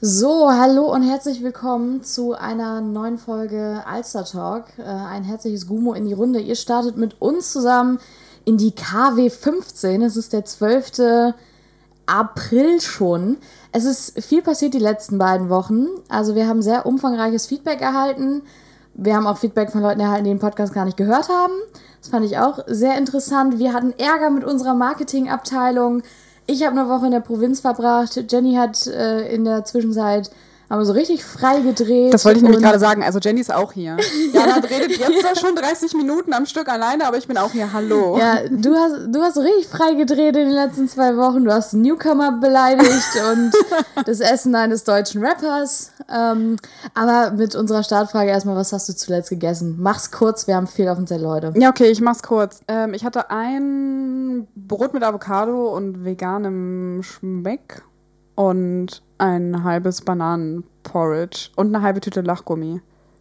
So, hallo und herzlich willkommen zu einer neuen Folge Alster Talk. Äh, ein herzliches Gumo in die Runde. Ihr startet mit uns zusammen in die KW 15. Es ist der 12. April schon. Es ist viel passiert die letzten beiden Wochen. Also wir haben sehr umfangreiches Feedback erhalten. Wir haben auch Feedback von Leuten erhalten, die den Podcast gar nicht gehört haben. Das fand ich auch sehr interessant. Wir hatten Ärger mit unserer Marketingabteilung. Ich habe eine Woche in der Provinz verbracht. Jenny hat äh, in der Zwischenzeit aber so richtig frei gedreht. Das wollte ich nämlich gerade sagen. Also Jenny ist auch hier. Jana redet jetzt ja. schon 30 Minuten am Stück alleine, aber ich bin auch hier. Hallo. Ja, du hast, du hast so richtig frei gedreht in den letzten zwei Wochen. Du hast Newcomer beleidigt und das Essen eines deutschen Rappers. Ähm, aber mit unserer Startfrage erstmal, was hast du zuletzt gegessen? Mach's kurz, wir haben viel auf dem Zettel heute. Ja, okay, ich mach's kurz. Ähm, ich hatte ein Brot mit Avocado und veganem Schmeck und ein halbes Bananenporridge und eine halbe Tüte Lachgummi.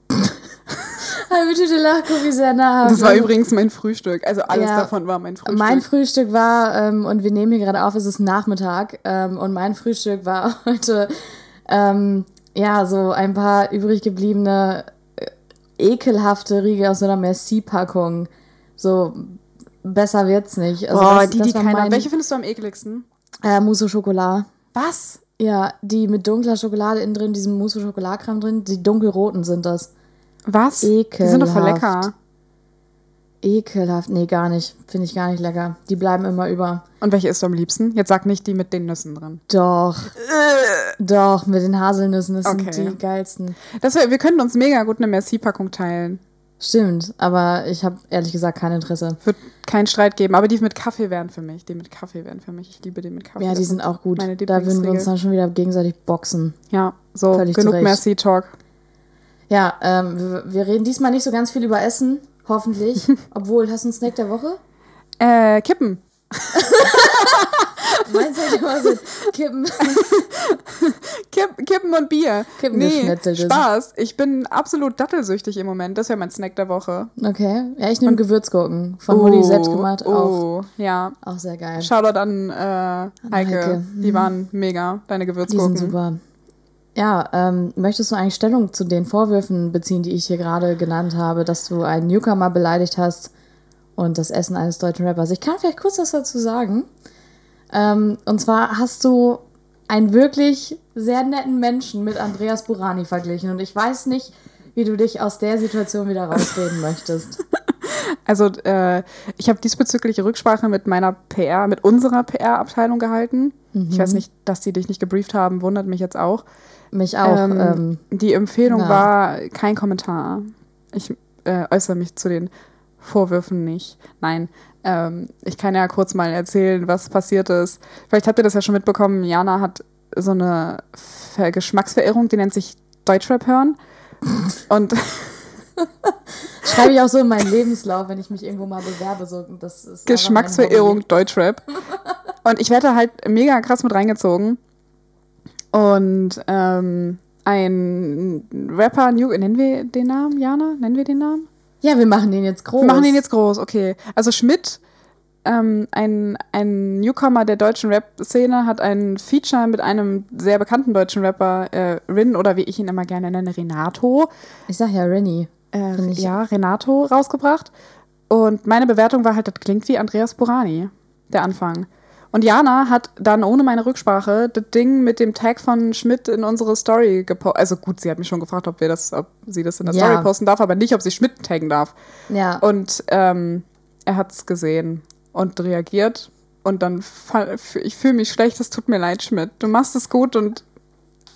halbe Tüte Lachgummi, sehr nah. Das war übrigens mein Frühstück. Also alles ja, davon war mein Frühstück. Mein Frühstück war, ähm, und wir nehmen hier gerade auf, es ist Nachmittag, ähm, und mein Frühstück war heute, ähm, ja, so ein paar übrig gebliebene, äh, ekelhafte Riegel aus so einer Merci-Packung. So, besser wird's nicht. Also Boah, das, die, die keiner. Welche findest du am ekligsten? Äh, Mousse Schokolade. Was? Ja, die mit dunkler Schokolade innen drin, diesem Mousse Schokoladkram drin, die dunkelroten sind das. Was? Ekelhaft. Die sind doch voll lecker. Ekelhaft. Nee, gar nicht. Finde ich gar nicht lecker. Die bleiben immer über. Und welche isst du am liebsten? Jetzt sag nicht die mit den Nüssen drin. Doch. Doch, mit den Haselnüssen. Das okay. sind die geilsten. Das wär, wir könnten uns mega gut eine Merci-Packung teilen. Stimmt, aber ich habe ehrlich gesagt kein Interesse. Wird keinen Streit geben, aber die mit Kaffee wären für mich. Die mit Kaffee wären für mich. Ich liebe die mit Kaffee. Ja, die sind auch gut. Da würden wir uns dann schon wieder gegenseitig boxen. Ja, so Völlig genug Merci-Talk. Ja, ähm, wir, wir, reden diesmal nicht so ganz viel über Essen, hoffentlich. Obwohl, hast du einen Snack der Woche? Äh, Kippen. Meinst du immer so Kippen? Kipp, Kippen und Bier. Kippen nee, Spaß. Ich bin absolut dattelsüchtig im Moment. Das wäre mein Snack der Woche. Okay. Ja, ich nehme Gewürzgurken. Von oh, selbst gemacht. Oh, auch, ja. Auch sehr geil. Shoutout an, äh, an Heike. Heike. Die mhm. waren mega, deine Gewürzgurken. Die sind super. Ja, ähm, möchtest du eigentlich Stellung zu den Vorwürfen beziehen, die ich hier gerade genannt habe, dass du einen Newcomer beleidigt hast und das Essen eines deutschen Rappers? Ich kann vielleicht kurz was dazu sagen. Ähm, und zwar hast du einen wirklich sehr netten Menschen mit Andreas Burani verglichen. Und ich weiß nicht, wie du dich aus der Situation wieder rausreden möchtest. Also äh, ich habe diesbezügliche Rücksprache mit meiner PR, mit unserer PR-Abteilung gehalten. Mhm. Ich weiß nicht, dass die dich nicht gebrieft haben, wundert mich jetzt auch. Mich auch. Ähm, ähm, die Empfehlung ja. war kein Kommentar. Ich äh, äußere mich zu den Vorwürfen nicht. Nein, ähm, ich kann ja kurz mal erzählen, was passiert ist. Vielleicht habt ihr das ja schon mitbekommen. Jana hat so eine Ver Geschmacksverirrung, die nennt sich Deutschrap hören. Und Schreibe ich auch so in meinen Lebenslauf, wenn ich mich irgendwo mal bewerbe. So, das ist Geschmacksverirrung Deutschrap. Und ich werde halt mega krass mit reingezogen. Und ähm, ein Rapper, nennen wir den Namen, Jana? Nennen wir den Namen? Ja, wir machen den jetzt groß. Wir machen den jetzt groß, okay. Also Schmidt, ähm, ein, ein Newcomer der deutschen Rap-Szene, hat ein Feature mit einem sehr bekannten deutschen Rapper, äh, Rin, oder wie ich ihn immer gerne nenne, Renato. Ich sag ja Renny. Äh, ja, Renato rausgebracht. Und meine Bewertung war halt, das klingt wie Andreas Burani, der Anfang. Und Jana hat dann ohne meine Rücksprache das Ding mit dem Tag von Schmidt in unsere Story gepostet. Also gut, sie hat mich schon gefragt, ob wir das, ob sie das in der ja. Story posten darf, aber nicht, ob sie Schmidt taggen darf. Ja. Und ähm, er hat es gesehen und reagiert. Und dann, ich fühle mich schlecht, es tut mir leid, Schmidt. Du machst es gut und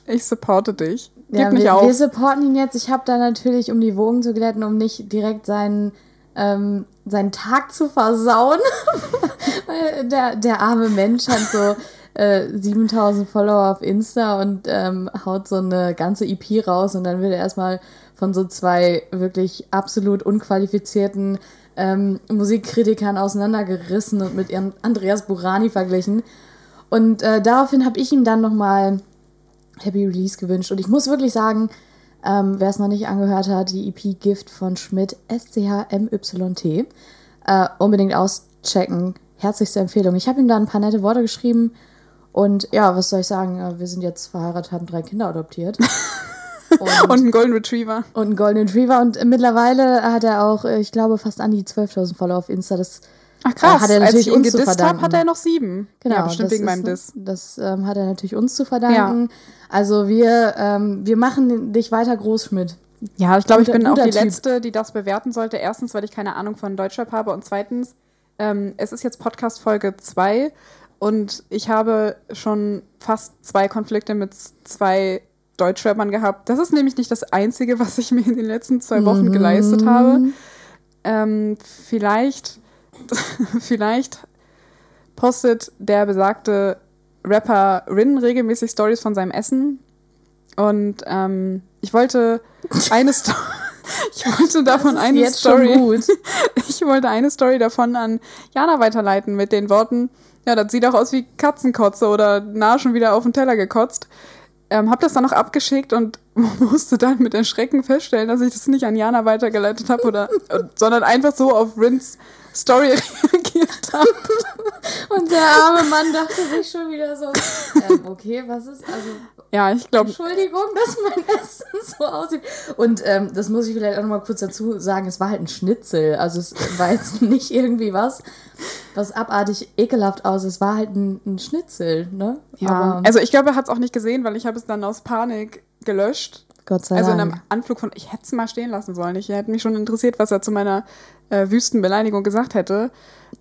ich supporte dich. Gib ja, mich wir, auf. Wir supporten ihn jetzt. Ich habe da natürlich, um die Wogen zu glätten, um nicht direkt seinen ähm, seinen Tag zu versauen. der, der arme Mensch hat so äh, 7000 Follower auf Insta und ähm, haut so eine ganze EP raus und dann wird er erstmal von so zwei wirklich absolut unqualifizierten ähm, Musikkritikern auseinandergerissen und mit ihrem Andreas Burani verglichen. Und äh, daraufhin habe ich ihm dann nochmal Happy Release gewünscht. Und ich muss wirklich sagen, ähm, Wer es noch nicht angehört hat, die EP Gift von Schmidt, S-C-H-M-Y-T. Äh, unbedingt auschecken. Herzlichste Empfehlung. Ich habe ihm da ein paar nette Worte geschrieben Und ja, was soll ich sagen? Ja, Wir sind jetzt verheiratet, haben drei Kinder adoptiert. Und einen Golden Retriever. und einen Golden Retriever. Und mittlerweile hat er auch, äh, ich glaube, fast an die 12.000 Follower auf Insta. Das Ach krass, hat er als natürlich ich ihn uns gedisst habe, hat er noch sieben. Genau, ja, bestimmt wegen ist- meinem Diss. Das ähm, hat er natürlich uns zu verdanken. Also wir, ähm, wir machen dich weiter groß, Schmidt. Ja, ich glaube, ich bin auch die Typ. Letzte, die das bewerten sollte. Erstens, weil ich keine Ahnung von Deutschrap habe und zweitens, ähm, es ist jetzt Podcast Folge 2 und ich habe schon fast zwei Konflikte mit zwei Deutschrappern gehabt. Das ist nämlich nicht das Einzige, was ich mir in den letzten zwei Wochen Mhm. geleistet habe. Ähm, vielleicht, vielleicht postet der besagte Rapper Rin regelmäßig Stories von seinem Essen. Und ähm, ich wollte eine Story. Ich wollte davon eine Story. Ich wollte eine Story davon an Jana weiterleiten mit den Worten, ja, das sieht auch aus wie Katzenkotze oder nah schon wieder auf den Teller gekotzt. Ähm, hab das dann noch abgeschickt und musste dann mit Erschrecken feststellen, dass ich das nicht an Jana weitergeleitet habe oder, sondern einfach so auf Rins Story reagiert habe. Der arme Mann dachte sich schon wieder so, ähm, okay, was ist, also Ja, ich glaube, Entschuldigung, dass mein Essen so aussieht. Und ähm, das muss ich vielleicht auch noch mal kurz dazu sagen, es war halt ein Schnitzel. Also es war jetzt nicht irgendwie was, was abartig ekelhaft aussah. Es war halt ein, ein Schnitzel, ne? ja. Aber Also ich glaube, er hat es auch nicht gesehen, weil ich habe es dann aus Panik gelöscht. Gott sei Also in Dank. einem Anflug von, ich hätte es mal stehen lassen sollen. Ich hätte mich schon interessiert, was er zu meiner äh, Wüstenbeleidigung gesagt hätte.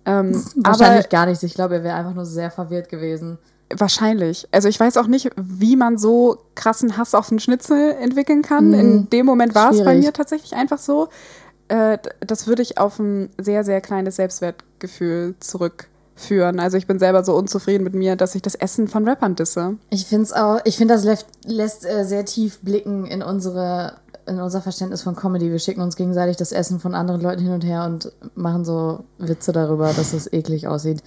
Ähm, Wahrscheinlich aber gar nichts. Ich glaube, er wäre einfach nur sehr verwirrt gewesen. wahrscheinlich. Also ich weiß auch nicht, wie man so krassen Hass auf einen Schnitzel entwickeln kann. Mhm. In dem Moment war es bei mir tatsächlich einfach so. Äh, das würde ich auf ein sehr, sehr kleines Selbstwertgefühl zurückführen. Also ich bin selber so unzufrieden mit mir, dass ich das Essen von Rappern disse. Ich finde auch, ich finde, das lässt, lässt äh, sehr tief blicken in unsere, in unser Verständnis von Comedy. Wir schicken uns gegenseitig das Essen von anderen Leuten hin und her und machen so Witze darüber, dass es eklig aussieht.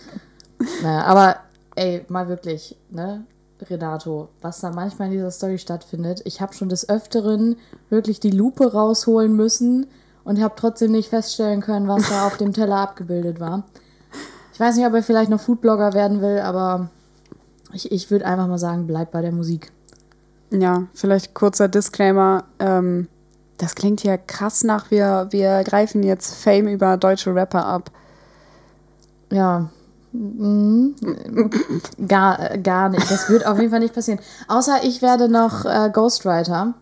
Naja, aber ey, mal wirklich, ne? Renato, was da manchmal in dieser Story stattfindet. Ich habe schon des Öfteren wirklich die Lupe rausholen müssen und habe trotzdem nicht feststellen können, was da auf dem Teller abgebildet war. Ich weiß nicht, ob er vielleicht noch Foodblogger werden will, aber ich, ich würde einfach mal sagen, bleib bei der Musik. Ja, vielleicht kurzer Disclaimer. Ähm, das klingt ja krass nach, wir, wir greifen jetzt Fame über deutsche Rapper ab. Ja. Mhm. Gar, gar nicht. Das wird auf jeden Fall nicht passieren. Außer ich werde noch äh, Ghostwriter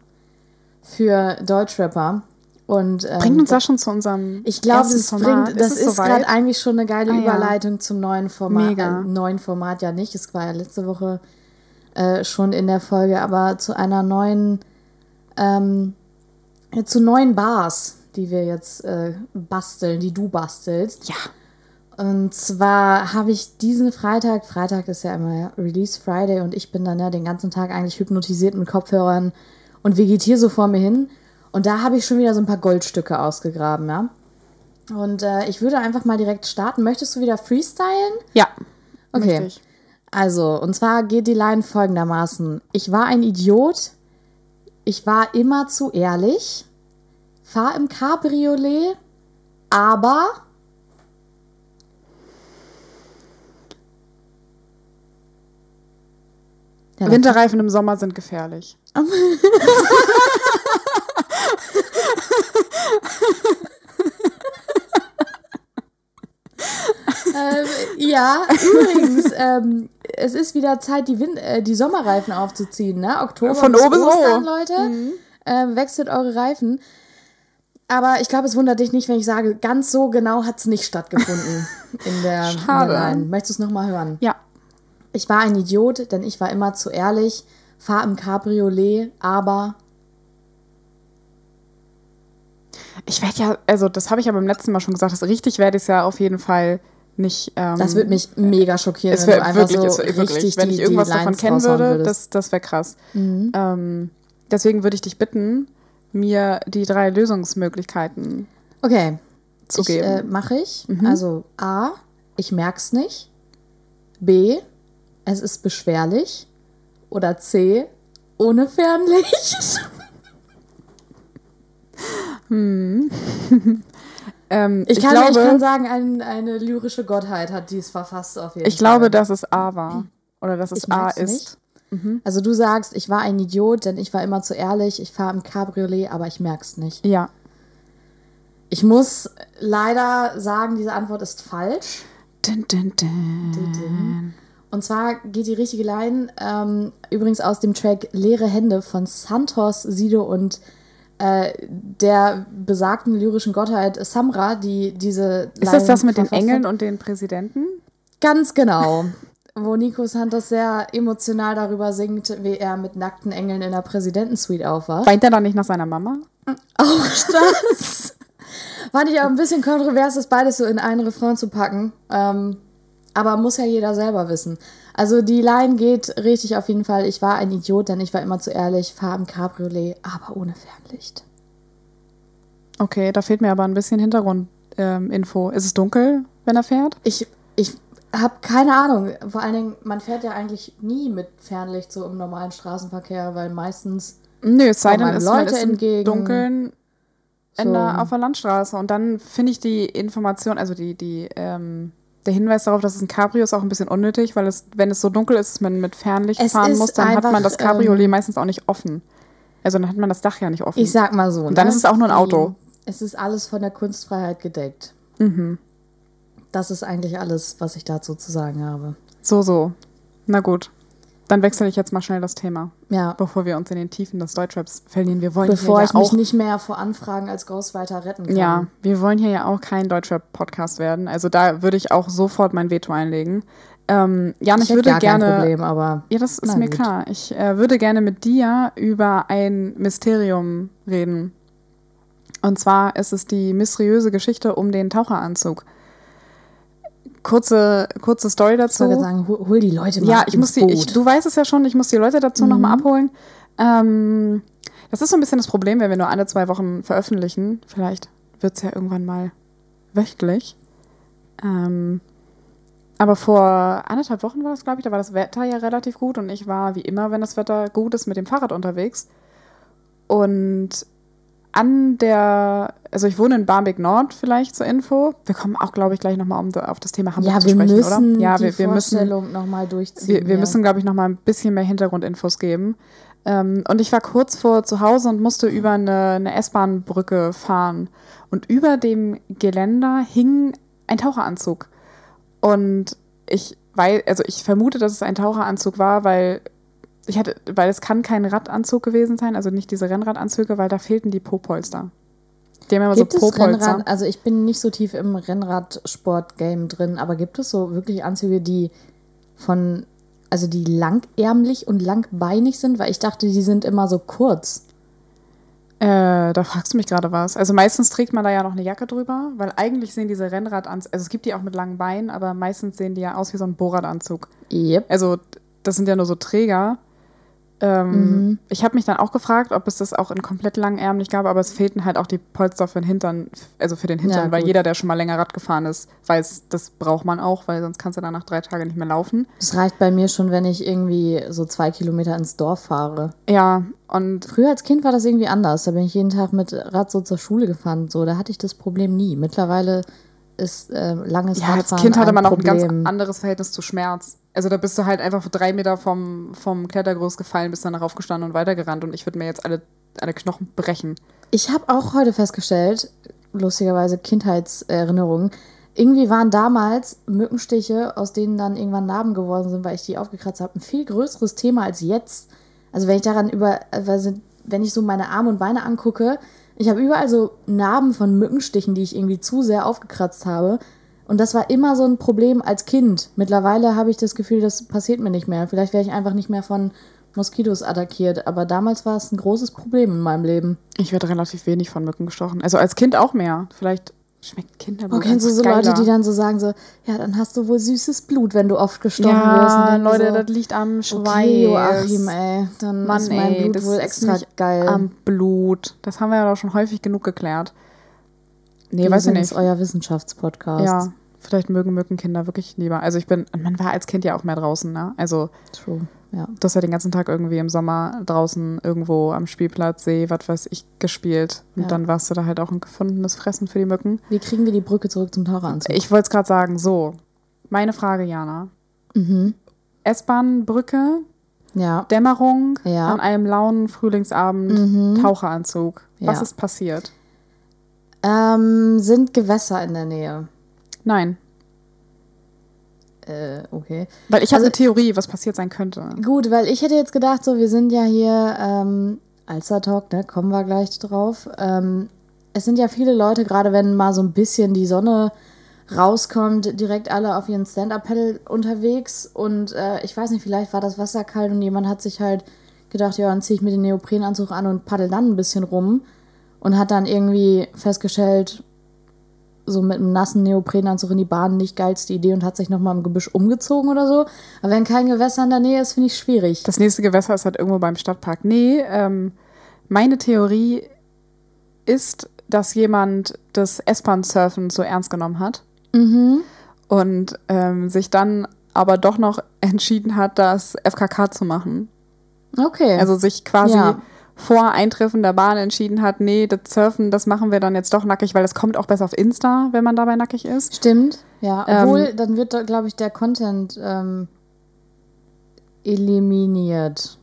für Deutschrapper. Und, ähm, Bringt uns das schon zu unserem. Ich glaube, das, Format? bringt, das ist gerade eigentlich schon eine geile Ah, ja. Überleitung zum neuen Format. Mega. Äh, neuen Format ja nicht. Es war ja letzte Woche äh, schon in der Folge, aber zu einer neuen, ähm, ja, zu neuen Bars, die wir jetzt äh, basteln, die du bastelst. Ja. Und zwar habe ich diesen Freitag, Freitag ist ja immer Release Friday und ich bin dann ja den ganzen Tag eigentlich hypnotisiert mit Kopfhörern und vegetiere so vor mir hin. Und da habe ich schon wieder so ein paar Goldstücke ausgegraben, ja. Und äh, ich würde einfach mal direkt starten. Möchtest du wieder freestylen? Ja. Okay. Also, und zwar geht die Line folgendermaßen. Ich war ein Idiot. Ich war immer zu ehrlich. Fahr im Cabriolet. Aber. Winterreifen im Sommer sind gefährlich. Ähm, ja, übrigens, ähm, es ist wieder Zeit, die, Win äh, die Sommerreifen aufzuziehen, ne? Oktober Von bis O bis O. Ostern, Leute. Ähm, wechselt eure Reifen. Aber ich glaube, es wundert dich nicht, wenn ich sage, ganz so genau hat es nicht stattgefunden in der, Schade. Möchtest du es nochmal hören? Ja. Ich war ein Idiot, denn ich war immer zu ehrlich, fahr im Cabriolet, aber Ich werde ja, also das habe ich ja beim letzten Mal schon gesagt, das richtig werde ich es ja auf jeden Fall nicht. Ähm, das würde mich mega schockieren, es wenn du wäre einfach wirklich, so es wirklich, richtig wenn die, ich irgendwas davon kennen würde, das, das wäre krass. Mhm. Ähm, deswegen würde ich dich bitten, mir die drei Lösungsmöglichkeiten Okay, zu ich, geben. äh, mache ich. Also A, ich merk's nicht. B, es ist beschwerlich. Oder C, ohne Fernlicht. ähm, Ich, ich, kann, glaube, ich kann sagen, ein, eine lyrische Gottheit hat dies verfasst auf jeden ich Fall. glaube, dass es A war. Oder dass es Ich A ist. Also du sagst, ich war ein Idiot, denn ich war immer zu ehrlich, ich fahre im Cabriolet, aber ich merk's nicht. Ja. Ich muss leider sagen, diese Antwort ist falsch. Dun, dun, dun. Und zwar geht die richtige Line ähm, übrigens aus dem Track Leere Hände von Santos, Sido und äh, der besagten lyrischen Gottheit Samra, die diese Ist das das mit den. Engeln und den Präsidenten? Ganz genau. Wo Nico Santos sehr emotional darüber singt, wie er mit nackten Engeln in der Präsidentensuite aufwacht. Weint er dann nicht nach seiner Mama? Auch das. Fand ich auch ein bisschen kontrovers, das beides so in einen Refrain zu packen. Ähm, aber muss ja jeder selber wissen. Also die Line geht richtig auf jeden Fall. Ich war ein Idiot, denn ich war immer zu ehrlich, fahr im Cabriolet, aber ohne Fernlicht. Okay, da fehlt mir aber ein bisschen Hintergrundinfo. Ähm, ist es dunkel, wenn er fährt? Ich, ich habe keine Ahnung. Vor allen Dingen, man fährt ja eigentlich nie mit Fernlicht so im normalen Straßenverkehr, weil meistens Nö, es sei denn, es Leute ist entgegen. Dunkeln in So. der, auf der Landstraße. Und dann finde ich die Information, also die, die, ähm, der Hinweis darauf, dass es ein Cabrio ist, auch ein bisschen unnötig, weil es, wenn es so dunkel ist, dass man mit Fernlicht Es fahren muss, dann hat einfach, man das Cabriolet ähm, meistens auch nicht offen. Also dann hat man das Dach ja nicht offen. Ich sag mal so. Und dann ne? ist es auch nur ein Auto. Es ist alles von der Kunstfreiheit gedeckt. Mhm. Das ist eigentlich alles, was ich dazu zu sagen habe. So, so. Na gut. Dann wechsle ich jetzt mal schnell das Thema, Ja, bevor wir uns in den Tiefen des Deutschraps verlieren. Wir wollen bevor hier ich ja mich auch, nicht mehr vor Anfragen als Ghostwriter retten kann. Ja, wir wollen hier ja auch kein Deutschrap-Podcast werden. Also da würde ich auch sofort mein Veto einlegen. Ähm, Jan, ich, ich, würde gerne. kein Problem, aber Ja, das ist mir gut. klar. Ich äh, würde gerne mit dir über ein Mysterium reden. Und zwar ist es die mysteriöse Geschichte um den Taucheranzug. Kurze, kurze Story ich dazu. würde sagen, hol, hol die Leute mal Ja, ich muss die, ich, du weißt es ja schon, ich muss die Leute dazu noch nochmal abholen. Ähm, das ist so ein bisschen das Problem, wenn wir nur alle zwei Wochen veröffentlichen. Vielleicht wird es ja irgendwann mal wöchentlich. Ähm, aber vor anderthalb Wochen war das, glaube ich, da war das Wetter ja relativ gut und ich war wie immer, wenn das Wetter gut ist, mit dem Fahrrad unterwegs. Und an der, also ich wohne in Barmbek Nord, vielleicht zur Info. Wir kommen auch, glaube ich, gleich nochmal um, auf das Thema Hamburg ja, zu sprechen, müssen oder? Ja, wir, wir müssen nochmal durchziehen. wir, wir ja. müssen, glaube ich, noch mal ein bisschen mehr Hintergrundinfos geben. Ähm, und ich war kurz vor zu Hause und musste über eine, eine S-Bahn-Brücke fahren. Und über dem Geländer hing ein Taucheranzug. Und ich weiß, also ich vermute, dass es ein Taucheranzug war, weil ich hatte, weil es kann kein Radanzug gewesen sein, also nicht diese Rennradanzüge, weil da fehlten die Po-Polster. Die haben immer Gibt so es Po-Polster. Rennrad, also ich bin nicht so tief im Rennradsport-Game drin, aber gibt es so wirklich Anzüge, die von, also die langärmlich und langbeinig sind? Weil ich dachte, die sind immer so kurz. Äh, da fragst du mich gerade was. Also meistens trägt man da ja noch eine Jacke drüber, weil eigentlich sehen diese Rennradanzüge, also es gibt die auch mit langen Beinen, aber meistens sehen die ja aus wie so ein Bohrradanzug. Yep. Also das sind ja nur so Träger. Ähm, Ich habe mich dann auch gefragt, ob es das auch in komplett langärmlich gab, aber es fehlten halt auch die Polster für den Hintern, also für den Hintern, Ja, weil jeder, der schon mal länger Rad gefahren ist, weiß, das braucht man auch, weil sonst kannst du dann nach drei Tagen nicht mehr laufen. Das reicht bei mir schon, wenn ich irgendwie so zwei Kilometer ins Dorf fahre. Ja, und Früher als Kind war das irgendwie anders. Da bin ich jeden Tag mit Rad so zur Schule gefahren. So, da hatte ich das Problem nie. Mittlerweile ist äh, langes Ja, als Radfahren Kind hatte man auch ein ganz anderes Verhältnis zu Schmerz. Also da bist du halt einfach drei Meter vom, vom Klettergerüst gefallen, bist dann aufgestanden und weitergerannt und ich würde mir jetzt alle, alle Knochen brechen. Ich habe auch heute festgestellt, lustigerweise Kindheitserinnerungen, irgendwie waren damals Mückenstiche, aus denen dann irgendwann Narben geworden sind, weil ich die aufgekratzt habe, ein viel größeres Thema als jetzt. Also wenn ich daran über, also wenn ich so meine Arme und Beine angucke, ich habe überall so Narben von Mückenstichen, die ich irgendwie zu sehr aufgekratzt habe. Und das war immer so ein Problem als Kind. Mittlerweile habe ich das Gefühl, das passiert mir nicht mehr. Vielleicht werde ich einfach nicht mehr von Moskitos attackiert. Aber damals war es ein großes Problem in meinem Leben. Ich werde relativ wenig von Mücken gestochen. Also als Kind auch mehr. Vielleicht schmeckt Kinderblut kennst du so Leute, die dann so sagen so, ja, dann hast du wohl süßes Blut, wenn du oft gestochen wirst. Ja, Und dann Leute, so, das liegt am Schweiß. okay, Joachim, ey, dann Mann, ist mein ey, Blut das wohl ist extra nicht geil. Am Blut. Das haben wir ja doch schon häufig genug geklärt. Nee, Wir weiß ich nicht. euer Wissenschaftspodcast. Ja, vielleicht mögen Mückenkinder wirklich lieber. Also ich bin, man war als Kind ja auch mehr draußen, ne? Also True, ja. du hast ja den ganzen Tag irgendwie im Sommer draußen irgendwo am Spielplatz, See, was weiß ich, gespielt. Und Ja. dann warst du da halt auch ein gefundenes Fressen für die Mücken. Wie kriegen wir die Brücke zurück zum Taucheranzug? Ich wollte es gerade sagen, so. Meine Frage, Jana. Mhm. S-Bahn-Brücke, Ja. Dämmerung, Ja. an einem lauen Frühlingsabend, Mhm. Taucheranzug. Was ist passiert? Ähm, sind Gewässer in der Nähe? Nein. Äh, okay. Weil ich habe Also- eine Theorie, was passiert sein könnte. Gut, weil ich hätte jetzt gedacht, so, wir sind ja hier, ähm, Alster Talk, ne, kommen wir gleich drauf. Ähm, es sind ja viele Leute, gerade wenn mal so ein bisschen die Sonne rauskommt, direkt alle auf ihren Stand-Up-Pedal unterwegs. Und äh, ich weiß nicht, vielleicht war das Wasser kalt und jemand hat sich halt gedacht, ja, dann ziehe ich mir den Neoprenanzug an und paddel dann ein bisschen rum. Und hat dann irgendwie festgestellt, so mit einem nassen Neoprenanzug in die Bahn nicht geilste Idee und hat sich nochmal im Gebüsch umgezogen oder so. Aber wenn kein Gewässer in der Nähe ist, finde ich schwierig. Das nächste Gewässer ist halt irgendwo beim Stadtpark. Nee, ähm, meine Theorie ist, dass jemand das S-Bahn-Surfen so ernst genommen hat Mhm. und ähm, sich dann aber doch noch entschieden hat, das FKK zu machen. Okay. Also sich quasi Ja. Vor Eintreffen der Bahn entschieden hat, nee, das Surfen, das machen wir dann jetzt doch nackig, weil das kommt auch besser auf Insta, wenn man dabei nackig ist. Stimmt, ja. Ähm, Obwohl, dann wird, glaube ich, der Content ähm, eliminiert,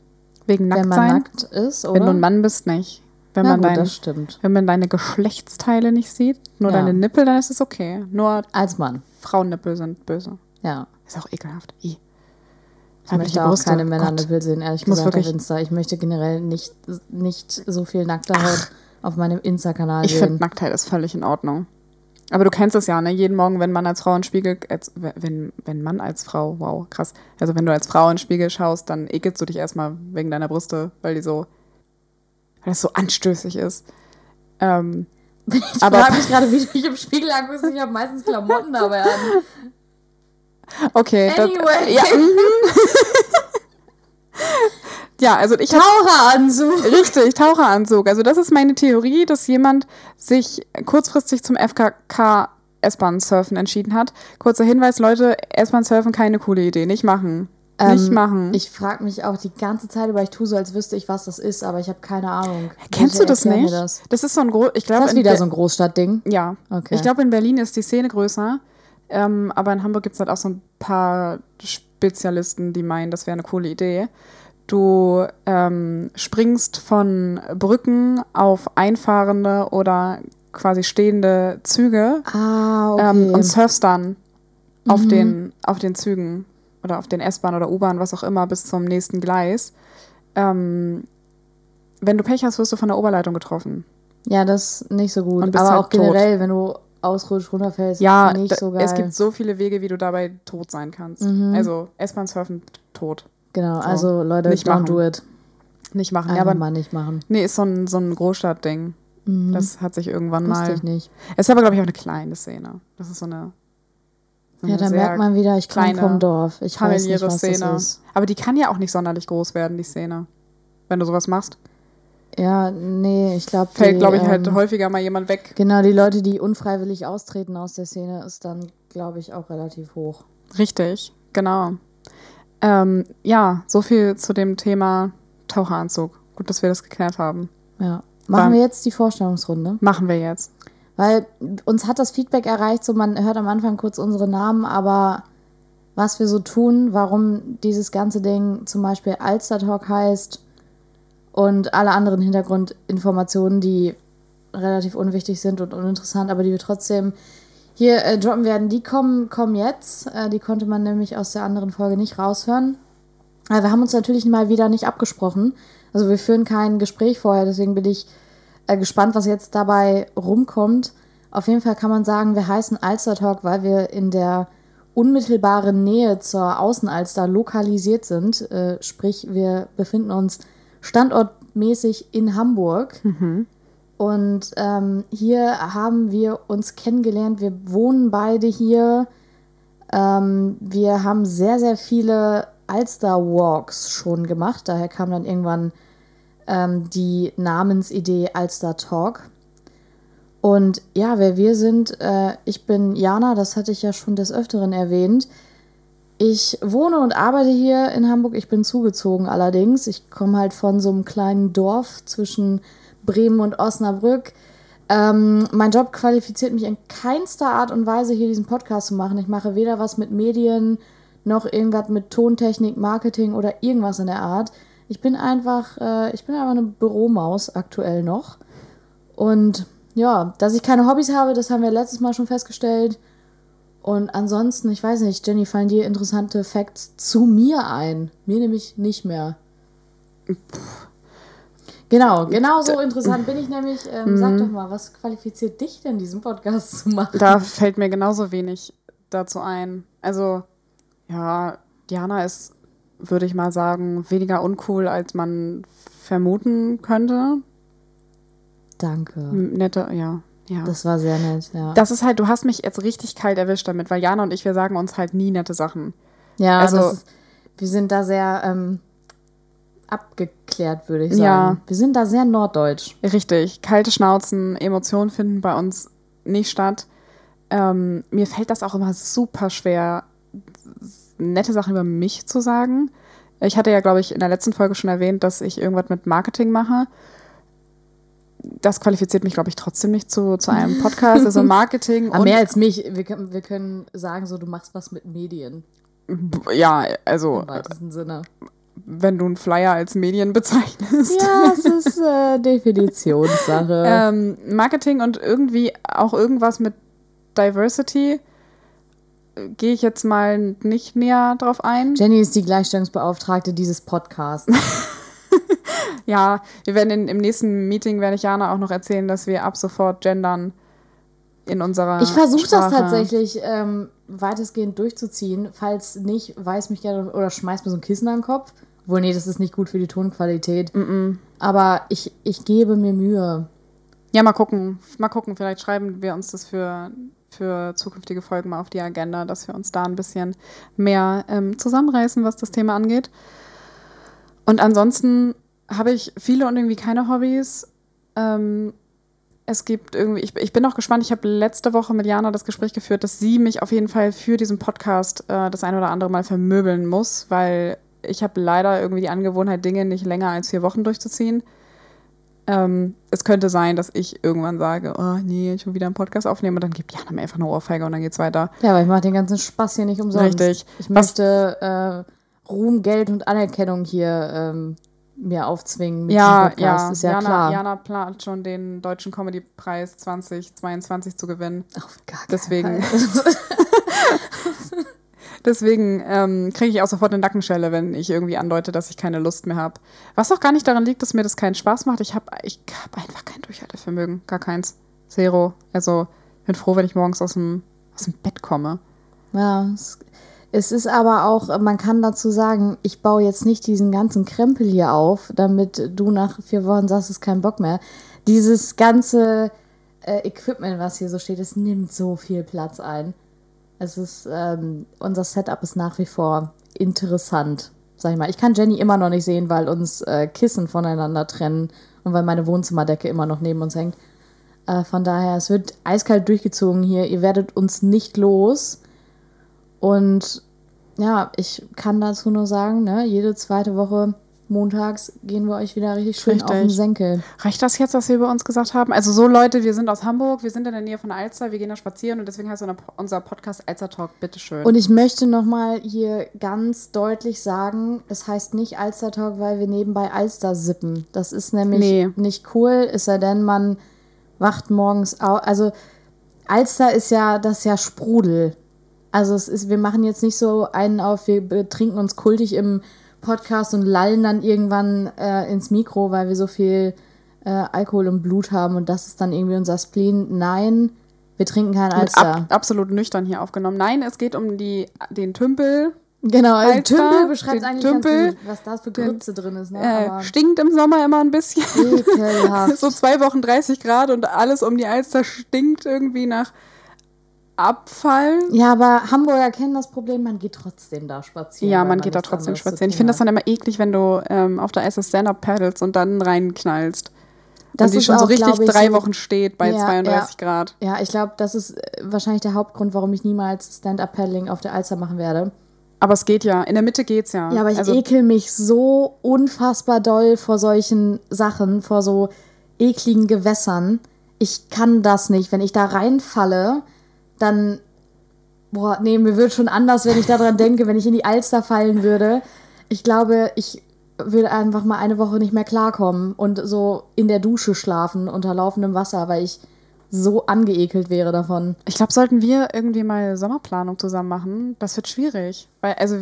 Wegen wenn man Nacktsein. nackt ist, oder? Wenn du ein Mann bist, nicht. Wenn Na man, gut, dein, das stimmt. wenn man deine Geschlechtsteile nicht sieht, nur Ja. deine Nippel, dann ist es okay. Nur Als Mann, Frauennippel sind böse. ja. Ist auch ekelhaft. I. Ich möchte auch keine Männernippel sehen, ehrlich Ich muss gesagt, auf Insta. Ich möchte generell nicht, nicht so viel nackte Haut auf meinem Insta-Kanal Ich finde, sehen. Nacktheit ist völlig in Ordnung. Aber du kennst es ja, ne? Jeden Morgen, wenn man als Frau in Spiegel, als, wenn, wenn Mann als Frau, wow, krass. Also wenn du als Frau in den Spiegel schaust, dann ekelst du dich erstmal wegen deiner Brüste, weil die so, weil das so anstößig ist. Ähm, Ich aber- frage mich gerade, wie du dich im Spiegel anguckst. Ich habe meistens Klamotten dabei an. Okay. Anyway. Das, ja, mhm. ja, also ich habe Taucheranzug. Richtig, Taucheranzug. Also das ist meine Theorie, dass jemand sich kurzfristig zum FKK S-Bahn-Surfen entschieden hat. Kurzer Hinweis, Leute, S-Bahn-Surfen keine coole Idee. Nicht machen. Nicht Ähm, machen. Ich frage mich auch die ganze Zeit über, ich tue so, als wüsste ich, was das ist, aber ich habe keine Ahnung. Kennst Bitte du das nicht? Das. Das ist so ein groß. Ich glaube, das wieder so ein Großstadtding? Ja. Okay. Ich glaube, in Berlin ist die Szene größer. Ähm, aber in Hamburg gibt es halt auch so ein paar Spezialisten, die meinen, das wäre eine coole Idee. Du ähm, springst von Brücken auf einfahrende oder quasi stehende Züge Ah, okay. ähm, und surfst dann auf, Mhm. den, auf den Zügen oder auf den S-Bahn oder U-Bahn, was auch immer, bis zum nächsten Gleis. Ähm, wenn du Pech hast, wirst du von der Oberleitung getroffen. ja, das ist nicht so gut. Aber halt auch generell, wenn du ausrutscht, runterfällst, Ja, nicht so geil. es gibt so viele Wege, wie du dabei tot sein kannst. Mhm. Also S-Bahn surfen, tot. genau, so. also Leute, Nicht don't machen. do it. Nicht machen. Ja, Einfach aber mal nicht machen. nee, ist so ein, so ein Großstadtding. Mhm. Das hat sich irgendwann Wusste mal. ich nicht. Es ist aber, glaube ich, auch eine kleine Szene. Das ist so eine. Ja, da merkt man wieder, ich komme vom Dorf. Ich weiß nicht, was Szene. das ist. Aber die kann ja auch nicht sonderlich groß werden, die Szene. Wenn du sowas machst. Ja, nee, ich glaube, Fällt, glaube ich, halt ähm, häufiger mal jemand weg. Genau, die Leute, die unfreiwillig austreten aus der Szene, ist dann, glaube ich, auch relativ hoch. Richtig, genau. Ähm, ja, so viel zu dem Thema Taucheranzug. Gut, dass wir das geklärt haben. Ja. Machen Beim- wir jetzt die Vorstellungsrunde? Machen wir jetzt. Weil uns hat das Feedback erreicht, so man hört am Anfang kurz unsere Namen, aber was wir so tun, warum dieses ganze Ding zum Beispiel Alster Talk heißt und alle anderen Hintergrundinformationen, die relativ unwichtig sind und uninteressant, aber die wir trotzdem hier äh, droppen werden, die kommen, kommen jetzt. Äh, die konnte man nämlich aus der anderen Folge nicht raushören. Aber wir haben uns natürlich mal wieder nicht abgesprochen. Also wir führen kein Gespräch vorher, deswegen bin ich äh, gespannt, was jetzt dabei rumkommt. Auf jeden Fall kann man sagen, wir heißen Alster Talk, weil wir in der unmittelbaren Nähe zur Außenalster lokalisiert sind. Äh, sprich, wir befinden uns standortmäßig in Hamburg. Und ähm, hier haben wir uns kennengelernt. Wir wohnen beide hier. Ähm, wir haben sehr, sehr viele Alster-Walks schon gemacht. Daher kam dann irgendwann ähm, die Namensidee Alster Talk. Und ja, wer wir sind, äh, ich bin Jana, das hatte ich ja schon des Öfteren erwähnt. Ich wohne und arbeite hier in Hamburg. Ich bin zugezogen allerdings. Ich komme halt von so einem kleinen Dorf zwischen Bremen und Osnabrück. Ähm, mein Job qualifiziert mich in keinster Art und Weise, hier diesen Podcast zu machen. Ich mache weder was mit Medien, noch irgendwas mit Tontechnik, Marketing oder irgendwas in der Art. Ich bin einfach, äh, ich bin einfach eine Büromaus aktuell noch. Und ja, dass ich keine Hobbys habe, das haben wir letztes Mal schon festgestellt. Und ansonsten, ich weiß nicht, Jenny, fallen dir interessante Facts zu mir ein? Mir nämlich nicht mehr. Genau, genau so interessant bin ich nämlich. Ähm, sag doch mal, was qualifiziert dich denn, diesen Podcast zu machen? Da fällt mir genauso wenig dazu ein. Also, ja, Diana ist, würde ich mal sagen, weniger uncool, als man vermuten könnte. Danke. Nette, ja. Ja. Das war sehr nett, ja. Das ist halt, du hast mich jetzt richtig kalt erwischt damit, weil Jana und ich, wir sagen uns halt nie nette Sachen. ja, also- ist, wir sind da sehr ähm, abgeklärt, würde ich sagen. Ja. Wir sind da sehr norddeutsch. Richtig. Kalte Schnauzen, Emotionen finden bei uns nicht statt. Ähm, mir fällt das auch immer super schwer, nette Sachen über mich zu sagen. Ich hatte ja, glaube ich, in der letzten Folge schon erwähnt, dass ich irgendwas mit Marketing mache. Das qualifiziert mich, glaube ich, trotzdem nicht zu, zu einem Podcast. Also Marketing Aber mehr als mich, wir können, wir können sagen, so, du machst was mit Medien. ja, also Im weitesten Sinne. wenn du einen Flyer als Medien bezeichnest. Ja, es ist äh, Definitionssache. Ähm, Marketing und irgendwie auch irgendwas mit Diversity äh, gehe ich jetzt mal nicht näher drauf ein. Jenny ist die Gleichstellungsbeauftragte dieses Podcasts. Ja, wir werden in, im nächsten Meeting, werde ich Jana auch noch erzählen, dass wir ab sofort gendern in unserer Ich versuche das tatsächlich ähm, weitestgehend durchzuziehen. Falls nicht, weiß mich gerne oder schmeiß mir so ein Kissen an den Kopf. Wohl, nee, das ist nicht gut für die Tonqualität. Aber ich, ich gebe mir Mühe. Ja, mal gucken. Mal gucken, vielleicht schreiben wir uns das für, für zukünftige Folgen mal auf die Agenda, dass wir uns da ein bisschen mehr ähm, zusammenreißen, was das Thema angeht. Und ansonsten habe ich viele und irgendwie keine Hobbys. Ähm, es gibt irgendwie, ich, ich bin auch gespannt, ich habe letzte Woche mit Jana das Gespräch geführt, dass sie mich auf jeden Fall für diesen Podcast äh, das ein oder andere Mal vermöbeln muss, weil ich habe leider irgendwie die Angewohnheit, Dinge nicht länger als vier Wochen durchzuziehen. Ähm, es könnte sein, dass ich irgendwann sage, oh nee, ich will wieder einen Podcast aufnehmen und dann gibt Jana mir einfach eine Ohrfeige und dann geht's weiter. Ja, aber ich mache den ganzen Spaß hier nicht umsonst. Richtig. Ich möchte äh, Ruhm, Geld und Anerkennung hier ähm, mir aufzwingen mit Ja, diesem Podcast. ja, Ist ja Jana, klar. Jana plant schon den Deutschen Comedy-Preis 2022 zu gewinnen. Auf gar keinen Deswegen- Fall. Deswegen ähm, kriege ich auch sofort eine Nackenschelle, wenn ich irgendwie andeute, dass ich keine Lust mehr habe. Was auch gar nicht daran liegt, dass mir das keinen Spaß macht. Ich habe ich hab einfach kein Durchhaltevermögen. Gar keins. Zero. Also bin froh, wenn ich morgens aus dem, aus dem Bett komme. Ja, es, es ist aber auch, man kann dazu sagen, ich baue jetzt nicht diesen ganzen Krempel hier auf, damit du nach vier Wochen sagst, es ist kein Bock mehr. Dieses ganze äh, Equipment, was hier so steht, es nimmt so viel Platz ein. Es ist, ähm, unser Setup ist nach wie vor interessant, sag ich mal. Ich kann Jenny immer noch nicht sehen, weil uns äh, Kissen voneinander trennen und weil meine Wohnzimmerdecke immer noch neben uns hängt. Äh, von daher, es wird eiskalt durchgezogen hier. Ihr werdet uns nicht los. Und ja, ich kann dazu nur sagen, ne, jede zweite Woche montags gehen wir euch wieder richtig schön auf den Richtig. Senkel. Reicht das jetzt, was wir über uns gesagt haben? Also so Leute, wir sind aus Hamburg, wir sind in der Nähe von Alster, wir gehen da spazieren und deswegen heißt unser- Podcast Alster Talk, bitteschön. Und ich möchte nochmal hier ganz deutlich sagen, es heißt nicht Alster Talk, weil wir nebenbei Alster sippen. Das ist nämlich Nee. nicht cool, es sei denn, man wacht morgens auf. Also Alster ist ja, das ist ja Sprudel. Also es ist, wir machen jetzt nicht so einen auf, wir betrinken uns kultig im Podcast und lallen dann irgendwann äh, ins Mikro, weil wir so viel äh, Alkohol im Blut haben und das ist dann irgendwie unser Spleen. Nein, wir trinken kein Mit Alster. ab, absolut nüchtern hier aufgenommen. Nein, es geht um die, den Tümpel. Genau, also Alster, Tümpel beschreibt eigentlich Tümpel, gut, was da für Grütze drin ist. Ne? Äh, stinkt im Sommer immer ein bisschen. ekelhaft. so zwei Wochen 30 Grad und alles um die Alster stinkt irgendwie nach Abfall. ja, aber Hamburger kennen das Problem, man geht trotzdem da spazieren. Ja, weil man geht da trotzdem spazieren. Ich finde das dann immer eklig, wenn du ähm, auf der Eis Stand-Up paddelst und dann reinknallst. Das und die ist schon so auch, richtig glaub ich, drei so- Wochen steht bei Ja, 32 ja. Grad. Ja, ich glaube, das ist äh, wahrscheinlich der Hauptgrund, warum ich niemals Stand-Up-Paddling auf der Alster machen werde. Aber es geht ja. In der Mitte geht's ja. Ja, aber ich also, ekel mich so unfassbar doll vor solchen Sachen, vor so ekligen Gewässern. Ich kann das nicht. Wenn ich da reinfalle, dann boah, nee, mir wird schon anders, wenn ich daran denke, wenn ich in die Alster fallen würde. Ich glaube, ich würde einfach mal eine Woche nicht mehr klarkommen und so in der Dusche schlafen unter laufendem Wasser, weil ich so angeekelt wäre davon. Ich glaube, sollten wir irgendwie mal Sommerplanung zusammen machen, das wird schwierig. Weil, also,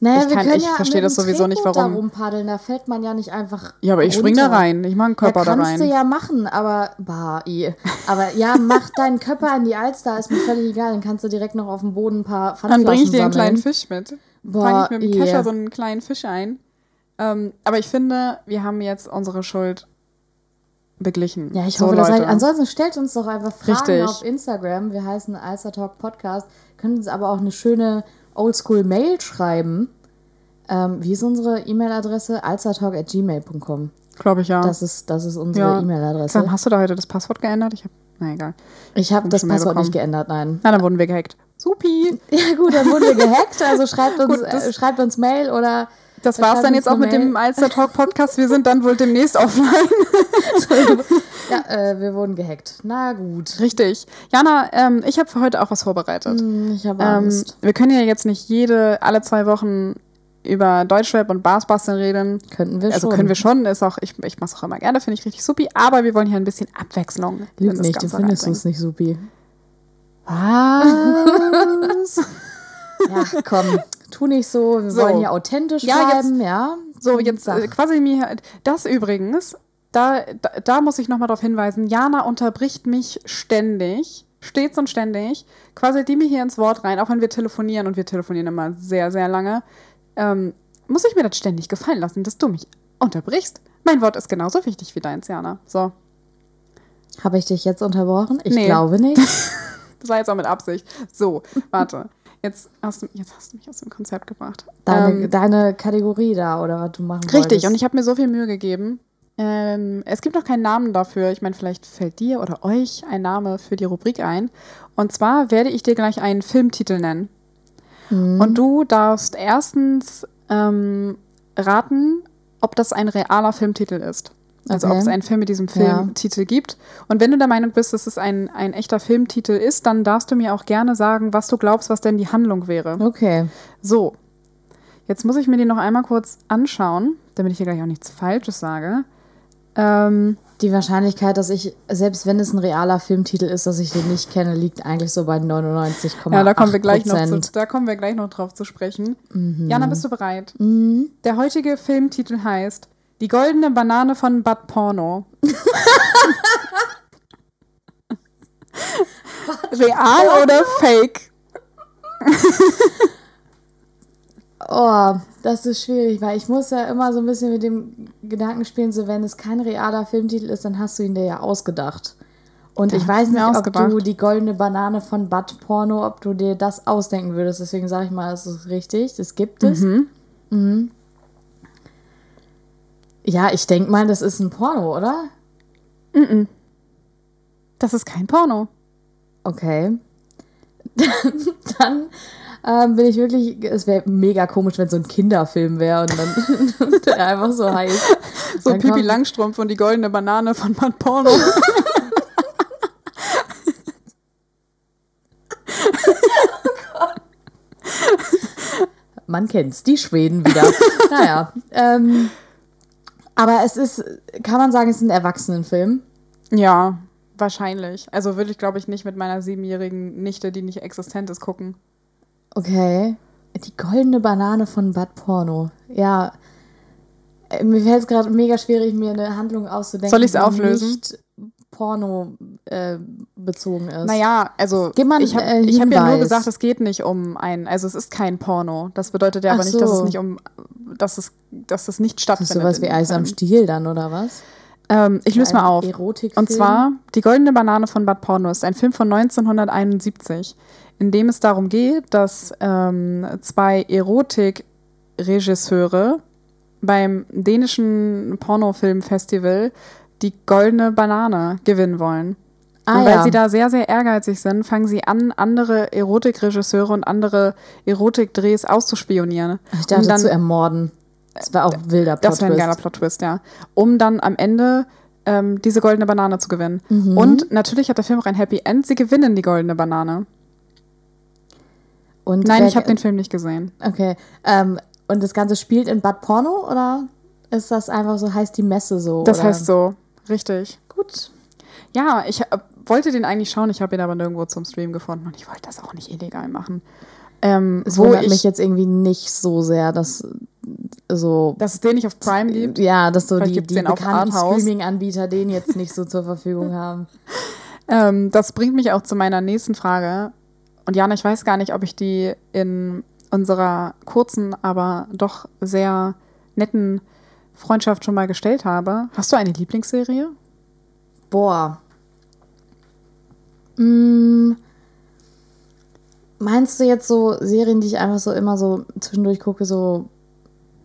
Naja, Ich kann- ich ja verstehe das sowieso nicht, Tretboot warum. Da rumpaddeln, da fällt man ja nicht einfach. ja, aber ich spring da runter. rein. Ich mache einen Körper da kannst rein. du ja machen, aber bah, i. aber ja, mach deinen Körper in die Alster, ist mir völlig egal. Dann kannst du direkt noch auf dem Boden ein paar Dann Pfandflaschen bringe ich dir einen kleinen Fisch mit. Boah, Fange ich mit dem. Kescher so einen kleinen Fisch ein. Ähm, aber ich finde, wir haben jetzt unsere Schuld beglichen. Ja, ich So, hoffe, das Leute. reicht. Ansonsten stellt uns doch einfach Fragen Richtig. auf Instagram. Wir heißen Alster Talk Podcast. Könnt uns aber auch eine schöne Oldschool-Mail schreiben. Ähm, wie ist unsere E-Mail-Adresse? alstertalk.gmail.com. Glaube ich ja. Das ist, das ist unsere ja. E-Mail-Adresse. Sam, hast du da heute das Passwort geändert? Ich habe, na egal. Ich habe das Passwort nicht geändert, nein. Na, dann wurden wir gehackt. Supi. Ja gut, dann wurden wir gehackt. Also schreibt uns, Gut, äh, schreibt uns Mail oder Das war's schreibt dann jetzt auch mit dem. Alster Talk Podcast. Wir sind dann wohl demnächst offline. ja, äh, wir wurden gehackt. Na gut. Richtig. Jana, ähm, ich habe für heute auch was vorbereitet. Hm, Ich habe Ähm, Angst. wir können ja jetzt nicht jede, alle zwei Wochen über Deutschrap und Barsbasteln reden. Könnten wir Also schon. können wir schon, ist auch, ich, ich mache es auch immer gerne, finde ich richtig supi, aber wir wollen hier ein bisschen Abwechslung. Lüg nicht, du findest uns nicht supi. Was? Ja, komm, tu nicht so. Wir So. wollen hier authentisch Ja, bleiben, ja. So, jetzt äh, quasi mir, das übrigens, da, da, da muss ich nochmal darauf hinweisen, Jana unterbricht mich ständig, stets und ständig, quasi die mir hier ins Wort rein, auch wenn wir telefonieren und wir telefonieren immer sehr, sehr lange, ähm, muss ich mir das ständig gefallen lassen, dass du mich unterbrichst. Mein Wort ist genauso wichtig wie deins, Jana. So, Habe ich dich jetzt unterbrochen? Ich Nee. glaube nicht. das war jetzt auch mit Absicht. So, warte. Jetzt hast du, jetzt hast du mich aus dem Konzept gebracht. Deine, Ähm, deine Kategorie da oder was du machen Richtig, wolltest. und ich habe mir so viel Mühe gegeben. Ähm, es gibt noch keinen Namen dafür. Ich meine, vielleicht fällt dir oder euch ein Name für die Rubrik ein. Und zwar werde ich dir gleich einen Filmtitel nennen. Mhm. Und du darfst erstens ähm, raten, ob das ein realer Filmtitel ist. Also Okay. ob es einen Film mit diesem Ja. Filmtitel gibt. Und wenn du der Meinung bist, dass es ein, ein echter Filmtitel ist, dann darfst du mir auch gerne sagen, was du glaubst, was denn die Handlung wäre. Okay. So, jetzt muss ich mir den noch einmal kurz anschauen, damit ich hier gleich auch nichts Falsches sage. Ähm, Die Wahrscheinlichkeit, dass ich, selbst wenn es ein realer Filmtitel ist, dass ich den nicht kenne, liegt eigentlich so bei 99,8 ja, da kommen wir gleich noch zu, da kommen wir gleich noch drauf zu sprechen. Mhm. Jana, bist du bereit? Der heutige Filmtitel heißt Die goldene Banane von Bad Porno. Real oder Fake? Oh, das ist schwierig, weil ich muss ja immer so ein bisschen mit dem Gedanken spielen, so wenn es kein realer Filmtitel ist, dann hast du ihn dir ja ausgedacht. Und Der ich weiß mir nicht, ob du die goldene Banane von Bad Porno, ob du dir das ausdenken würdest. Deswegen sage ich mal, es ist richtig, das gibt es. Mhm. Ja, ich denke mal, das ist ein Porno, oder? Das ist kein Porno. Okay. dann ähm, bin ich wirklich, es wäre mega komisch, wenn so ein Kinderfilm wäre und dann der einfach so heißt. So Dann Pipi Langstrumpf und die goldene Banane von Bad Porno. Man kennt's, die Schweden wieder. naja. Ähm, aber es ist, kann man sagen, es ist ein Erwachsenenfilm. Ja, wahrscheinlich. Also würde ich, glaube ich, nicht mit meiner siebenjährigen Nichte, die nicht existent ist, gucken. Okay. Die goldene Banane von Bad Porno. Ja. Äh, Mir fällt es gerade mega schwierig, mir eine Handlung auszudenken, Soll ich's die auflösen? nicht Porno äh, bezogen ist. Naja, also mal ich habe äh, hab ja nur gesagt, es geht nicht um ein, also es ist kein Porno. Das bedeutet ja Ach aber nicht, dass es so. nicht um, dass es, dass es nicht Das stattfindet. ist sowas wie Eis am. Stiel dann, oder was? Ähm, ich löse mal auf. Und zwar Die goldene Banane von Bad Porno ist ein Film von 1971, in dem es darum geht, dass ähm, zwei Erotikregisseure beim dänischen Pornofilmfestival die goldene Banane gewinnen wollen. Ah, und weil ja. sie da sehr, sehr ehrgeizig sind, fangen sie an, andere Erotikregisseure und andere Erotikdrehs auszuspionionieren. Ich dachte um dann, zu ermorden. Das war auch ein wilder Plot das wäre ein geiler Plot-Twist, ja. Um dann am Ende ähm, diese goldene Banane zu gewinnen. Mhm. Und natürlich hat der Film auch ein Happy End. Sie gewinnen die goldene Banane. Und Nein, ich habe den Film nicht gesehen. Okay. Ähm, und das Ganze spielt in Bad Porno oder ist das einfach so, heißt die Messe so? Das oder? heißt so, richtig. Gut. Ja, ich äh, wollte den eigentlich schauen, ich habe ihn aber nirgendwo zum Stream gefunden und ich wollte das auch nicht illegal machen. Ähm, Es wo wundert ich, mich jetzt irgendwie nicht so sehr, dass so. dass es den nicht auf Prime gibt. Ja, dass so Vielleicht die, die bekannten. Streaming-Anbieter den jetzt nicht so zur Verfügung haben. Ähm, das bringt mich auch zu meiner nächsten Frage. Und Jana, ich weiß gar nicht, ob ich die in unserer kurzen, aber doch sehr netten Freundschaft schon mal gestellt habe. Hast du eine Lieblingsserie? Boah. Mm, meinst du jetzt so Serien, die ich einfach so immer so zwischendurch gucke, so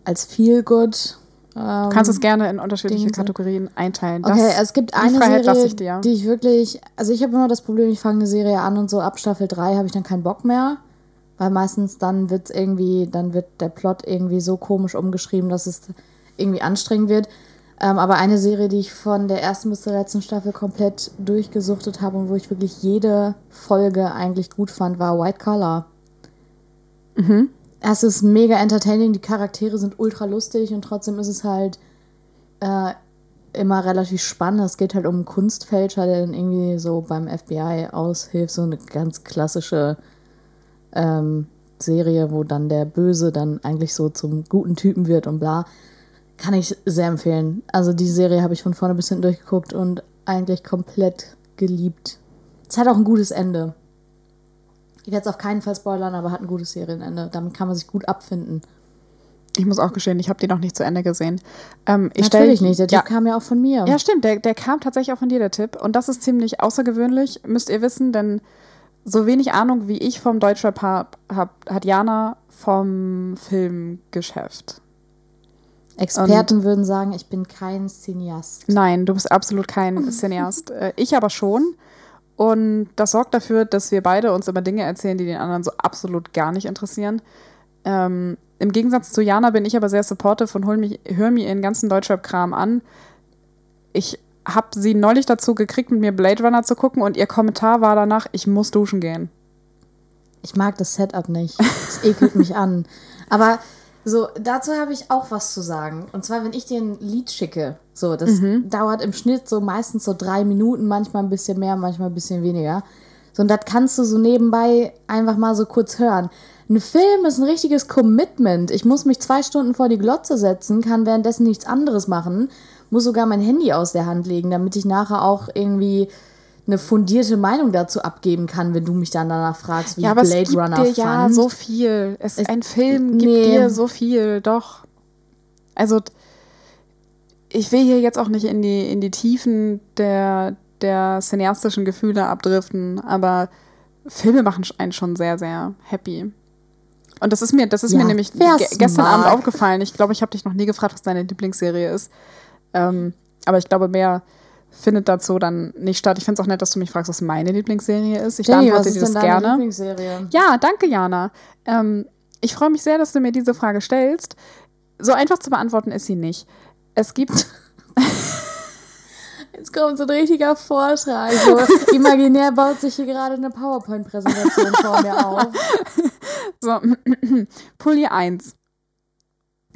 als Feel Good? Ähm, Du kannst es gerne in unterschiedliche Dinge. Kategorien einteilen. Das- Okay, es gibt eine Freiheit Serie, ich dir. die ich wirklich, also ich habe immer das Problem, ich fange eine Serie an und so ab Staffel 3 habe ich dann keinen Bock mehr, weil meistens dann wird irgendwie, dann wird der Plot irgendwie so komisch umgeschrieben, dass es irgendwie anstrengend wird. Ähm, aber eine Serie, die ich von der ersten bis zur letzten Staffel komplett durchgesuchtet habe und wo ich wirklich jede Folge eigentlich gut fand, war White Collar. Es ist mega entertaining, die Charaktere sind ultra lustig und trotzdem ist es halt äh, immer relativ spannend. Es geht halt um einen Kunstfälscher, der dann irgendwie so beim FBI aushilft. So eine ganz klassische ähm, Serie, wo dann der Böse dann eigentlich so zum guten Typen wird und bla. Kann ich sehr empfehlen. Also die Serie habe ich von vorne bis hinten durchgeguckt und eigentlich komplett geliebt. Es hat auch ein gutes Ende. Ich werde es auf keinen Fall spoilern, aber hat ein gutes Serienende. Damit kann man sich gut abfinden. Ich muss auch gestehen, ich habe die noch nicht zu Ende gesehen. Ähm, ich stell- Natürlich nicht, der ja, Tipp kam ja auch von mir. Ja, stimmt. Der, der kam tatsächlich auch von dir, der Tipp. Und das ist ziemlich außergewöhnlich, müsst ihr wissen, denn so wenig Ahnung wie ich vom Deutschrap habe, hab, hat Jana vom Filmgeschäft. Experten würden sagen, ich bin kein Cineast. Nein, du bist absolut kein Cineast. Äh, ich aber schon. Und das sorgt dafür, dass wir beide uns immer Dinge erzählen, die den anderen so absolut gar nicht interessieren. Ähm, Im Gegensatz zu Jana bin ich aber sehr supportive und hol mich, hör mir ihren ganzen Deutschrap-Kram an. Ich habe sie neulich dazu gekriegt, mit mir Blade Runner zu gucken und ihr Kommentar war danach, ich muss duschen gehen. Ich mag das Setup nicht. Es ekelt mich an. Aber so, dazu habe ich auch was zu sagen. Und zwar, wenn ich dir ein Lied schicke, so, das dauert im Schnitt so meistens so drei Minuten, manchmal ein bisschen mehr, manchmal ein bisschen weniger. So, und das kannst du so nebenbei einfach mal so kurz hören. Ein Film ist ein richtiges Commitment. Ich muss mich zwei Stunden vor die Glotze setzen, kann währenddessen nichts anderes machen, muss sogar mein Handy aus der Hand legen, damit ich nachher auch irgendwie eine fundierte Meinung dazu abgeben kann, wenn du mich dann danach fragst, wie Ja, aber Blade es gibt Runner dir fand. ja so viel. Es, Es- ein Film gibt nee. dir so viel, doch. Also ich will hier jetzt auch nicht in die, in die Tiefen der, der cineastischen Gefühle abdriften, aber Filme machen einen schon sehr, sehr happy. Und das ist mir, das ist Ja, mir nämlich ge gestern mag. Abend aufgefallen. Ich glaube, ich habe dich noch nie gefragt, was deine Lieblingsserie ist. Ähm, aber ich glaube, mehr findet dazu dann nicht statt. Ich finde es auch nett, dass du mich fragst, was meine Lieblingsserie ist. Ich Jenny, beantworte dir das gerne. Lieblingsserie? Ja, danke, Jana. Ähm, ich freue mich sehr, dass du mir diese Frage stellst. So einfach zu beantworten ist sie nicht. Es gibt. Jetzt kommt so ein richtiger Vortrag. So, imaginär baut sich hier gerade eine PowerPoint-Präsentation vor mir auf. So, Pulli 1.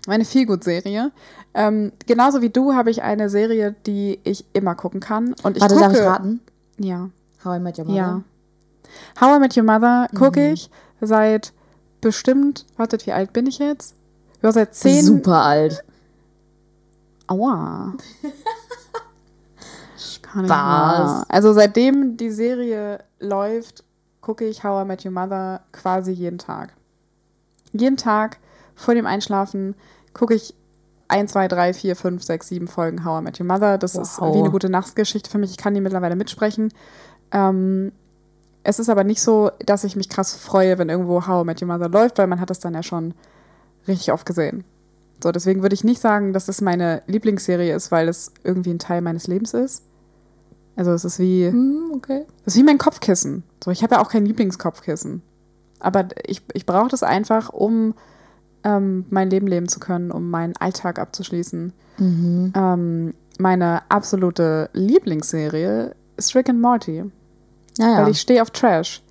Meine Feelgood-Serie. Ähm, genauso wie du habe ich eine Serie, die ich immer gucken kann. Und ich Warte, gucke, darf ich raten? Ja. How I Met Your Mother? Ja. How I Met Your Mother gucke Mhm. ich seit bestimmt, wartet, wie alt bin ich jetzt? Ja, seit zehn. Super alt. Aua. Spaß. Also seitdem die Serie läuft, gucke ich How I Met Your Mother quasi jeden Tag. Jeden Tag vor dem Einschlafen gucke ich 1, 2, 3, 4, 5, 6, 7 Folgen How I Met Your Mother. Das ist Wow. wie eine gute Nachtgeschichte für mich. Ich kann die mittlerweile mitsprechen. Ähm, es ist aber nicht so, dass ich mich krass freue, wenn irgendwo How I Met Your Mother läuft, weil man hat das dann ja schon richtig oft gesehen. So, deswegen würde ich nicht sagen, dass es meine Lieblingsserie ist, weil es irgendwie ein Teil meines Lebens ist. Also es ist wie, Hm, okay. es ist wie mein Kopfkissen. So, ich habe ja auch kein Lieblingskopfkissen. Aber ich, ich brauche das einfach, um ähm, mein Leben leben zu können, um meinen Alltag abzuschließen. Mhm. Ähm, meine absolute Lieblingsserie ist Rick and Morty. Ja, ja. Weil ich stehe auf Trash.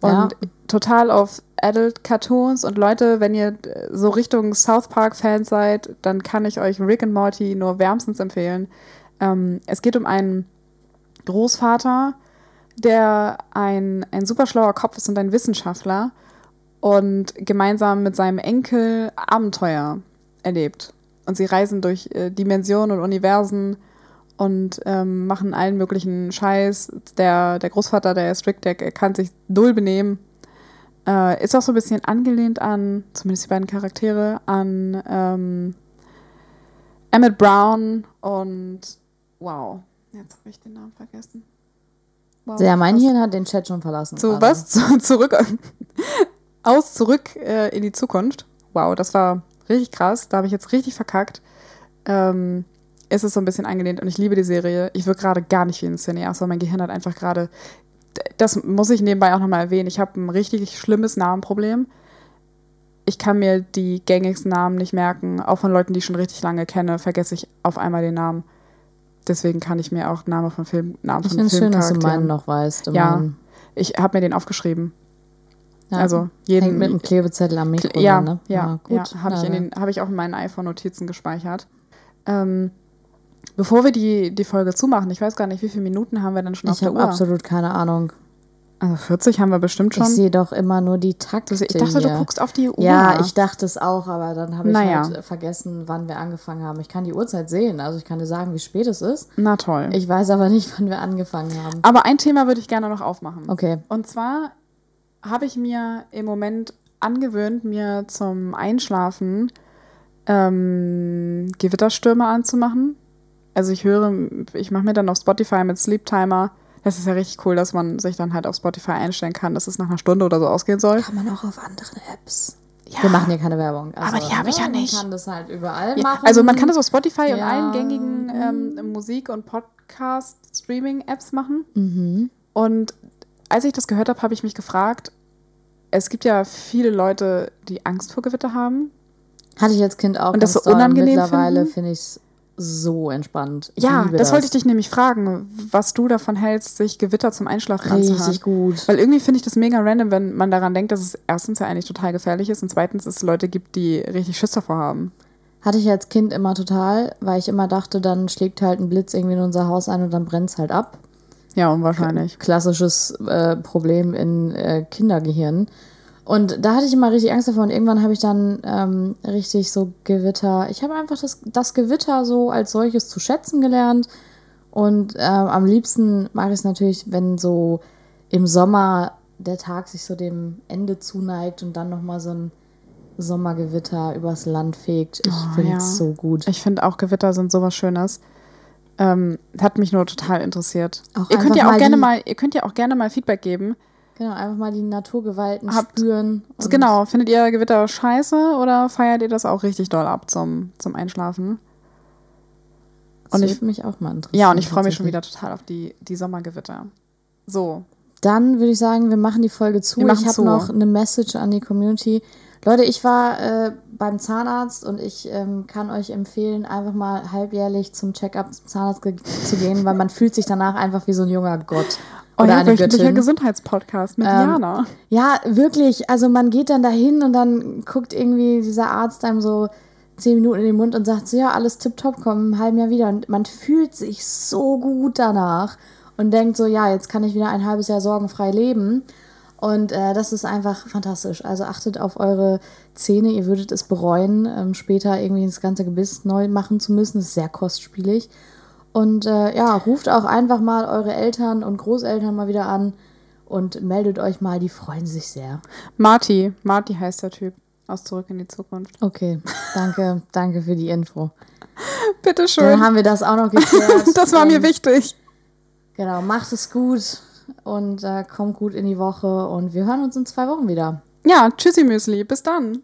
Und Ja. total auf Adult Cartoons und Leute, wenn ihr so Richtung South Park Fans seid, dann kann ich euch Rick and Morty nur wärmstens empfehlen. Ähm, es geht um einen Großvater, der ein, ein super schlauer Kopf ist und ein Wissenschaftler und gemeinsam mit seinem Enkel Abenteuer erlebt. Und sie reisen durch äh, Dimensionen und Universen und ähm, machen allen möglichen Scheiß. Der, der Großvater, der ist strikt, der kann sich null benehmen. Äh, ist auch so ein bisschen angelehnt an, zumindest die beiden Charaktere, an ähm, Emmett Brown und wow, jetzt habe ich den Namen vergessen. Wow, ja, mein Hirn hat den Chat schon verlassen. So, was? zurück. Aus, zurück äh, in die Zukunft. Wow, das war richtig krass. Da habe ich jetzt richtig verkackt. Ähm, es ist so ein bisschen angelehnt und ich liebe die Serie. Ich wirke gerade gar nicht wie ein Cineast, weil mein Gehirn hat einfach gerade. Das muss ich nebenbei auch nochmal erwähnen. Ich habe ein richtig schlimmes Namenproblem. Ich kann mir die gängigsten Namen nicht merken. Auch von Leuten, die ich schon richtig lange kenne, vergesse ich auf einmal den Namen. Deswegen kann ich mir auch Namen von Film, Namen ich von finde es schön, dass du meinen noch weißt. Ja, ich habe mir den aufgeschrieben. Ja, also jeden hängt mit einem Klebezettel am Mikro. Ja, ne? ja, ja, ja habe ich, hab ich auch in meinen iPhone-Notizen gespeichert. Ähm, bevor wir die, die Folge zumachen, ich weiß gar nicht, wie viele Minuten haben wir denn schon ich auf der Uhr? Ich habe absolut keine Ahnung. Also 40 haben wir bestimmt schon. Ich sehe doch immer nur die Takte. Ich dachte, hier. du guckst auf die Uhr. Ja, ich dachte es auch, aber dann habe ich naja. halt vergessen, wann wir angefangen haben. Ich kann die Uhrzeit sehen, also ich kann dir sagen, wie spät es ist. Na toll. Ich weiß aber nicht, wann wir angefangen haben. Aber ein Thema würde ich gerne noch aufmachen. Okay. Und zwar habe ich mir im Moment angewöhnt, mir zum Einschlafen ähm, Gewitterstürme anzumachen. Also ich höre, ich mache mir dann auf Spotify mit Sleep Timer das ist ja richtig cool, dass man sich dann halt auf Spotify einstellen kann, dass es nach einer Stunde oder so ausgehen soll. Kann man auch auf anderen Apps. Ja. Wir machen hier keine Werbung. Also, aber die habe ich ja nicht. Man kann das halt überall ja. machen. Also man kann das auf Spotify ja. und allen gängigen ähm, Musik- und Podcast-Streaming-Apps machen. Mhm. Und als ich das gehört habe, habe ich mich gefragt, es gibt ja viele Leute, die Angst vor Gewitter haben. Hatte ich als Kind auch. Und das so unangenehm Mittlerweile finde ich es so entspannt. Ich ja, das, das, wollte ich dich nämlich fragen, was du davon hältst, sich Gewitter zum Einschlafen anzuhören. Richtig gut. Weil irgendwie finde ich das mega random, wenn man daran denkt, dass es erstens ja eigentlich total gefährlich ist und zweitens es Leute gibt, die richtig Schiss davor haben. Hatte ich als Kind immer total, weil ich immer dachte, dann schlägt halt ein Blitz irgendwie in unser Haus ein und dann brennt es halt ab. Ja, unwahrscheinlich. Klassisches äh, Problem in äh, Kindergehirn. Und da hatte ich immer richtig Angst davor und irgendwann habe ich dann ähm, richtig so Gewitter. Ich habe einfach das, das Gewitter so als solches zu schätzen gelernt. Und äh, am liebsten mag ich es natürlich, wenn so im Sommer der Tag sich so dem Ende zuneigt und dann nochmal so ein Sommergewitter übers Land fegt. Ich oh, finde es ja. so gut. Ich finde auch Gewitter sind sowas Schönes. Ähm, hat mich nur total interessiert. Auch ihr könnt ja auch gerne mal, ihr könnt ja auch gerne mal Feedback geben. Genau, einfach mal die Naturgewalten Habt, spüren. genau, findet ihr Gewitter scheiße oder feiert ihr das auch richtig doll ab zum, zum Einschlafen? Das und ich mich auch mal interessieren. Ja, und ich freue mich schon wieder total auf die, die Sommergewitter. So. Dann würde ich sagen, wir machen die Folge zu. Ich habe noch eine Message an die Community. Leute, ich war äh, beim Zahnarzt und ich ähm, kann euch empfehlen, einfach mal halbjährlich zum Check-up zum Zahnarzt zu gehen, weil man fühlt sich danach einfach wie so ein junger Gott. Oder Euer eine Göttin. Gesundheitspodcast mit ähm, Jana. Ja, wirklich. Also man geht dann dahin und dann guckt irgendwie dieser Arzt einem so zehn Minuten in den Mund und sagt so, ja, alles tipptopp, komm im halben Jahr wieder. Und man fühlt sich so gut danach und denkt so, ja, jetzt kann ich wieder ein halbes Jahr sorgenfrei leben. Und äh, das ist einfach fantastisch. Also achtet auf eure Zähne, ihr würdet es bereuen, ähm, später irgendwie das ganze Gebiss neu machen zu müssen. Das ist sehr kostspielig. Und äh, ja, ruft auch einfach mal eure Eltern und Großeltern mal wieder an und meldet euch mal, die freuen sich sehr. Marty, Marty heißt der Typ aus Zurück in die Zukunft. Okay, danke, danke für die Info. Bitteschön. Dann haben wir das auch noch geklärt. das war mir wichtig. Genau, macht es gut und äh, kommt gut in die Woche und wir hören uns in zwei Wochen wieder. Ja, tschüssi Müsli, bis dann.